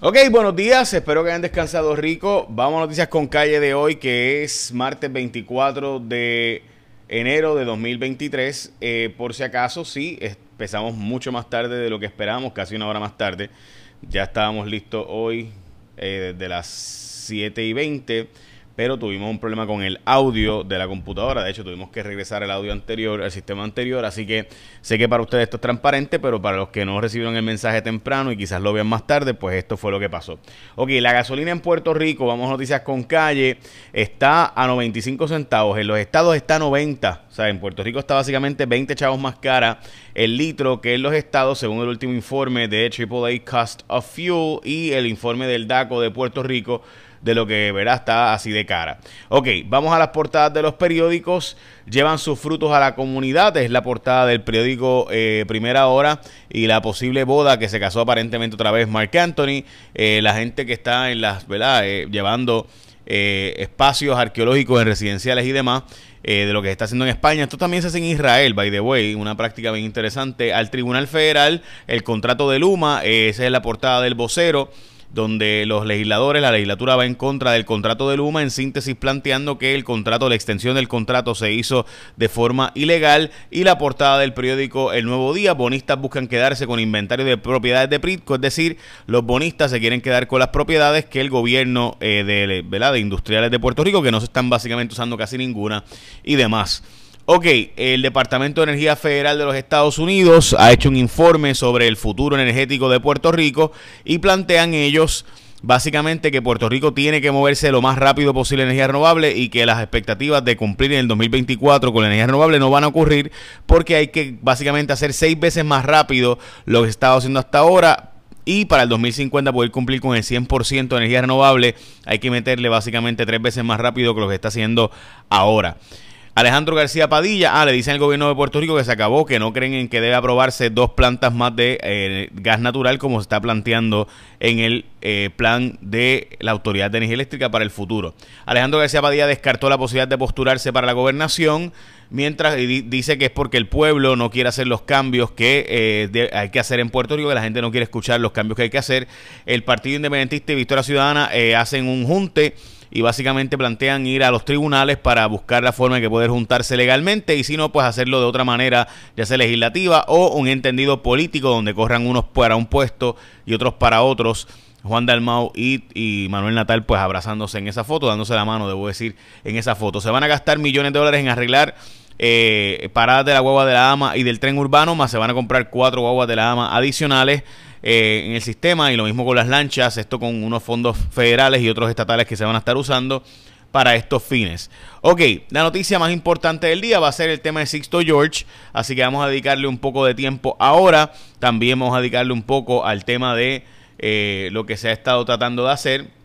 Ok, buenos días, espero que hayan descansado rico. Vamos a noticias con calle de hoy, que es martes 24 de enero de 2023. Eh, por si acaso, sí, empezamos mucho más tarde de lo que esperábamos, casi una hora más tarde. Ya estábamos listos hoy eh, desde las 7 y 20 pero tuvimos un problema con el audio de la computadora. De hecho, tuvimos que regresar el audio anterior, al sistema anterior. Así que sé que para ustedes esto es transparente, pero para los que no recibieron el mensaje temprano y quizás lo vean más tarde, pues esto fue lo que pasó. Ok, la gasolina en Puerto Rico, vamos a noticias con calle, está a 95 centavos. En los estados está a 90. O sea, en Puerto Rico está básicamente 20 chavos más cara el litro que en los estados, según el último informe de AAA Cost of Fuel y el informe del DACO de Puerto Rico de lo que verá está así de cara. Ok, vamos a las portadas de los periódicos. Llevan sus frutos a la comunidad. Es la portada del periódico eh, Primera Hora y la posible boda que se casó aparentemente otra vez Mark Anthony. Eh, la gente que está en las, ¿verdad? Eh, llevando espacios arqueológicos en residenciales y demás. de lo que se está haciendo en España. Esto también se hace en Israel, by the way, una práctica bien interesante. Al Tribunal Federal, el contrato de Luma, esa es la portada del vocero donde los legisladores, la legislatura va en contra del contrato de Luma, en síntesis planteando que el contrato, la extensión del contrato se hizo de forma ilegal y la portada del periódico El Nuevo Día, bonistas buscan quedarse con inventario de propiedades de Pritco, es decir, los bonistas se quieren quedar con las propiedades que el gobierno eh, de, de industriales de Puerto Rico, que no se están básicamente usando casi ninguna y demás. Ok, el Departamento de Energía Federal de los Estados Unidos ha hecho un informe sobre el futuro energético de Puerto Rico y plantean ellos básicamente que Puerto Rico tiene que moverse lo más rápido posible en energía renovable y que las expectativas de cumplir en el 2024 con la energía renovable no van a ocurrir porque hay que básicamente hacer seis veces más rápido lo que se estaba haciendo hasta ahora y para el 2050 poder cumplir con el 100% de energía renovable hay que meterle básicamente tres veces más rápido que lo que está haciendo ahora. Alejandro García Padilla, ah, le dicen al gobierno de Puerto Rico que se acabó, que no creen en que debe aprobarse dos plantas más de eh, gas natural como se está planteando en el eh, plan de la Autoridad de Energía Eléctrica para el futuro. Alejandro García Padilla descartó la posibilidad de postularse para la gobernación, mientras dice que es porque el pueblo no quiere hacer los cambios que eh, hay que hacer en Puerto Rico, que la gente no quiere escuchar los cambios que hay que hacer. El Partido Independentista y Victoria Ciudadana hacen un junte y básicamente plantean ir a los tribunales para buscar la forma de que poder juntarse legalmente y si no, pues hacerlo de otra manera, ya sea legislativa o un entendido político donde corran unos para un puesto y otros para otros. Juan Dalmau y, y, Manuel Natal pues abrazándose en esa foto, dándose la mano, debo decir, en esa foto. Se van a gastar millones de dólares en arreglar eh, paradas de la guagua de la AMA y del tren urbano, más se van a comprar cuatro guaguas de la AMA adicionales. Eh, en el sistema y lo mismo con las lanchas, esto con unos fondos federales y otros estatales que se van a estar usando para estos fines. Ok, la noticia más importante del día va a ser el tema de Sixto George, así que vamos a dedicarle un poco de tiempo ahora. También vamos a dedicarle un poco al tema de eh, lo que se ha estado tratando de hacer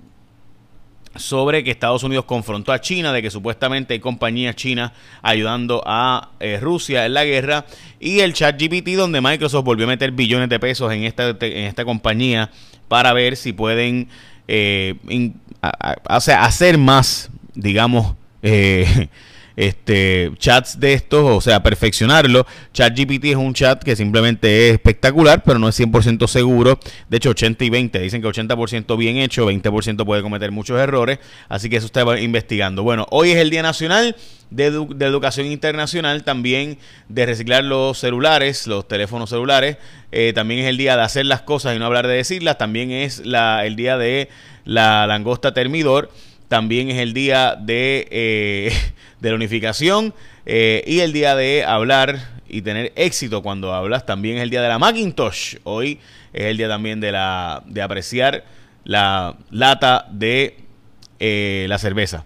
sobre que Estados Unidos confrontó a China, de que supuestamente hay compañías chinas ayudando a eh, Rusia en la guerra, y el chat GPT donde Microsoft volvió a meter billones de pesos en esta, en esta compañía para ver si pueden eh, hacer más, digamos, eh, este, chats de estos, o sea, perfeccionarlo. ChatGPT es un chat que simplemente es espectacular, pero no es 100% seguro. De hecho, 80 y 20, dicen que 80% bien hecho, 20% puede cometer muchos errores, así que eso está investigando. Bueno, hoy es el Día Nacional de, Educación Internacional, también de reciclar los celulares, los teléfonos celulares. Eh, también es el día de hacer las cosas y no hablar de decirlas. También es la, el día de la langosta termidor. También es el día de, eh, de la unificación eh, y el día de hablar y tener éxito cuando hablas. También es el día de la Macintosh. Hoy es el día también de, la, de apreciar la lata de eh, la cerveza.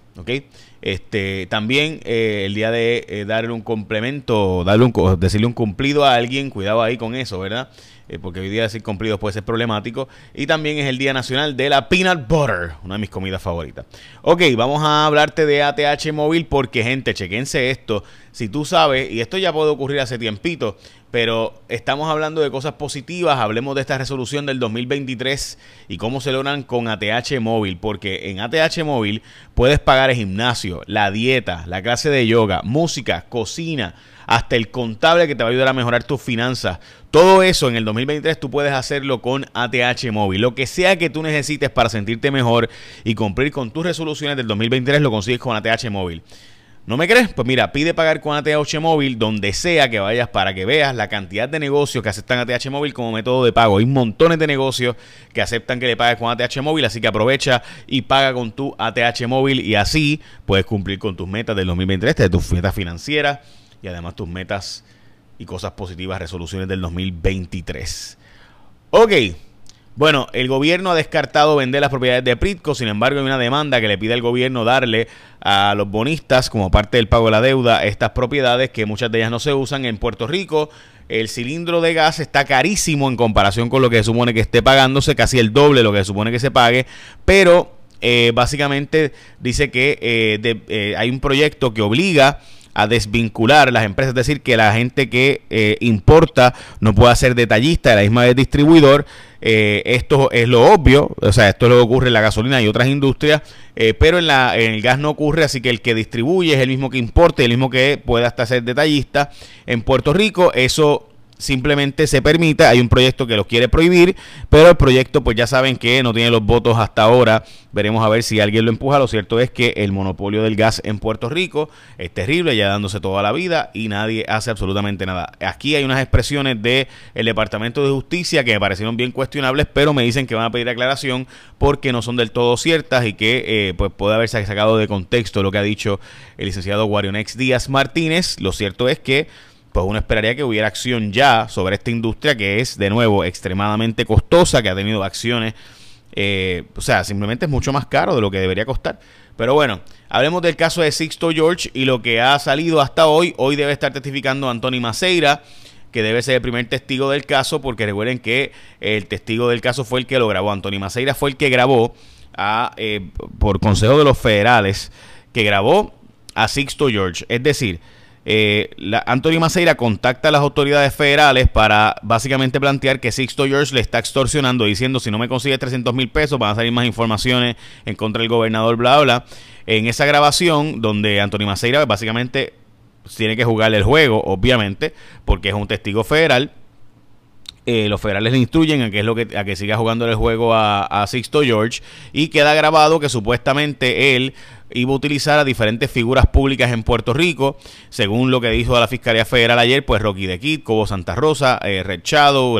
Este, también el día de darle un complemento, darle un, decirle un cumplido a alguien, cuidado ahí con eso, ¿verdad? Eh, porque hoy día decir cumplidos puede ser problemático. Y también es el Día Nacional de la Peanut Butter, una de mis comidas favoritas. Ok, vamos a hablarte de ATH móvil porque, gente, chequense esto. Si tú sabes, y esto ya puede ocurrir hace tiempito, pero estamos hablando de cosas positivas, hablemos de esta resolución del 2023 y cómo se logran con ATH móvil, porque en ATH móvil puedes pagar el gimnasio, la dieta, la clase de yoga, música, cocina, hasta el contable que te va a ayudar a mejorar tus finanzas. Todo eso en el 2023 tú puedes hacerlo con ATH móvil. Lo que sea que tú necesites para sentirte mejor y cumplir con tus resoluciones del 2023 lo consigues con ATH móvil. ¿No me crees? Pues mira, pide pagar con ATH Móvil donde sea que vayas para que veas la cantidad de negocios que aceptan ATH Móvil como método de pago. Hay montones de negocios que aceptan que le pagues con ATH Móvil, así que aprovecha y paga con tu ATH Móvil y así puedes cumplir con tus metas del 2023, de tus metas financieras y además tus metas y cosas positivas, resoluciones del 2023. Ok. Bueno, el gobierno ha descartado vender las propiedades de Pritco, sin embargo hay una demanda que le pide al gobierno darle a los bonistas como parte del pago de la deuda estas propiedades que muchas de ellas no se usan en Puerto Rico. El cilindro de gas está carísimo en comparación con lo que se supone que esté pagándose, casi el doble de lo que se supone que se pague, pero eh, básicamente dice que eh, eh, hay un proyecto que obliga a desvincular las empresas, es decir, que la gente que eh, importa no pueda ser detallista de la misma vez distribuidor. Eh, esto es lo obvio, o sea, esto es lo que ocurre en la gasolina y otras industrias, eh, pero en, la, en el gas no ocurre, así que el que distribuye es el mismo que importe, el mismo que pueda hasta ser detallista. En Puerto Rico eso simplemente se permite, hay un proyecto que lo quiere prohibir, pero el proyecto pues ya saben que no tiene los votos hasta ahora, veremos a ver si alguien lo empuja, lo cierto es que el monopolio del gas en Puerto Rico es terrible, ya dándose toda la vida y nadie hace absolutamente nada. Aquí hay unas expresiones del el Departamento de Justicia que me parecieron bien cuestionables, pero me dicen que van a pedir aclaración porque no son del todo ciertas y que eh, pues puede haberse sacado de contexto lo que ha dicho el licenciado Guarionex Díaz Martínez. Lo cierto es que pues uno esperaría que hubiera acción ya sobre esta industria que es, de nuevo, extremadamente costosa, que ha tenido acciones, eh, o sea, simplemente es mucho más caro de lo que debería costar. Pero bueno, hablemos del caso de Sixto George y lo que ha salido hasta hoy. Hoy debe estar testificando Anthony Maceira, que debe ser el primer testigo del caso, porque recuerden que el testigo del caso fue el que lo grabó. Anthony Maceira fue el que grabó a, eh, por consejo de los federales, que grabó a Sixto George. Es decir, eh, la, Antonio Maceira contacta a las autoridades federales para básicamente plantear que Sixto George le está extorsionando diciendo si no me consigue 300 mil pesos van a salir más informaciones en contra del gobernador, bla, bla. En esa grabación donde Antonio Maceira básicamente tiene que jugarle el juego, obviamente, porque es un testigo federal. Eh, los federales le instruyen a que, es lo que, a que siga jugando el juego a, Sixto George y queda grabado que supuestamente él iba a utilizar a diferentes figuras públicas en Puerto Rico, según lo que dijo la Fiscalía Federal ayer, pues Rocky de Kid, Cobo Santa Rosa, eh, Red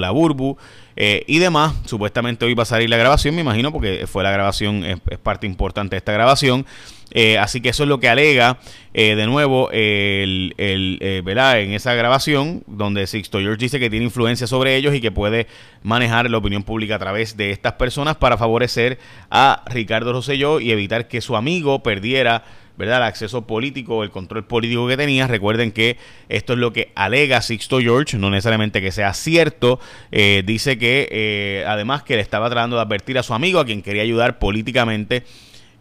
La Burbu eh, y demás. Supuestamente hoy va a salir la grabación, me imagino, porque fue la grabación, es, parte importante de esta grabación. Eh, así que eso es lo que alega eh, de nuevo el, el en esa grabación donde Sixto George dice que tiene influencia sobre ellos y que puede manejar la opinión pública a través de estas personas para favorecer a Ricardo Rosselló y evitar que su amigo perdiera ¿verdad? el acceso político, el control político que tenía. Recuerden que esto es lo que alega Sixto George, no necesariamente que sea cierto. Eh, dice que eh, además que le estaba tratando de advertir a su amigo, a quien quería ayudar políticamente.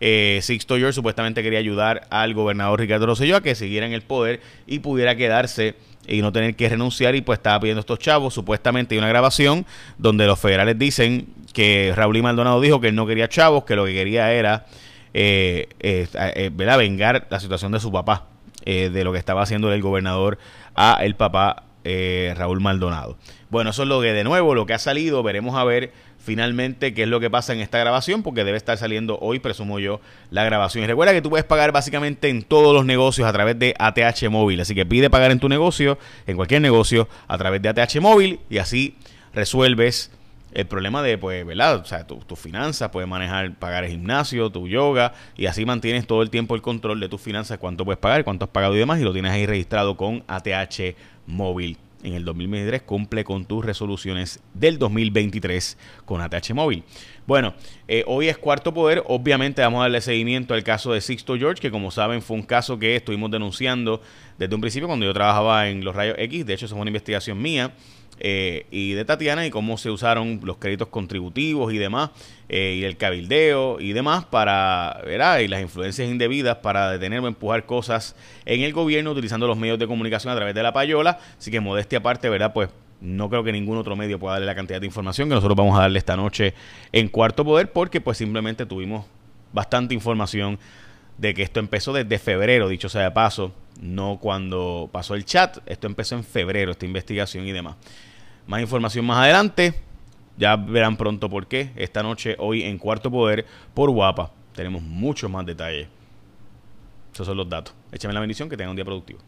Eh, Sixto George supuestamente quería ayudar al gobernador Ricardo Rosselló a que siguiera en el poder y pudiera quedarse y no tener que renunciar y pues estaba pidiendo estos chavos. Supuestamente hay una grabación donde los federales dicen que Raúl y Maldonado dijo que él no quería chavos, que lo que quería era eh, eh, eh vengar la situación de su papá, eh, de lo que estaba haciendo el gobernador a el papá Raúl Maldonado. Bueno, eso es lo que de nuevo, lo que ha salido, veremos a ver finalmente qué es lo que pasa en esta grabación, porque debe estar saliendo hoy, presumo yo, la grabación. Y recuerda que tú puedes pagar básicamente en todos los negocios a través de ATH Móvil, así que pide pagar en tu negocio, en cualquier negocio, a través de ATH Móvil y así resuelves el problema de, pues, ¿verdad? O sea, tus tu finanzas, puedes manejar, pagar el gimnasio, tu yoga, y así mantienes todo el tiempo el control de tus finanzas, cuánto puedes pagar, cuánto has pagado y demás, y lo tienes ahí registrado con ATH Móvil. En el 2023 cumple con tus resoluciones del 2023 con ATH Móvil. Bueno, eh, hoy es cuarto poder. Obviamente vamos a darle seguimiento al caso de Sixto George, que como saben fue un caso que estuvimos denunciando desde un principio cuando yo trabajaba en los rayos X. De hecho, eso fue una investigación mía. Eh, y de Tatiana y cómo se usaron los créditos contributivos y demás, eh, y el cabildeo y demás para, ¿verdad? Y las influencias indebidas para detener o empujar cosas en el gobierno utilizando los medios de comunicación a través de la payola. Así que modestia aparte, ¿verdad? Pues no creo que ningún otro medio pueda darle la cantidad de información que nosotros vamos a darle esta noche en Cuarto Poder porque pues simplemente tuvimos bastante información de que esto empezó desde febrero, dicho sea de paso, no cuando pasó el chat, esto empezó en febrero, esta investigación y demás. Más información más adelante, ya verán pronto por qué, esta noche, hoy en Cuarto Poder, por Guapa, tenemos muchos más detalles. Esos son los datos. Échame la bendición, que tengan un día productivo.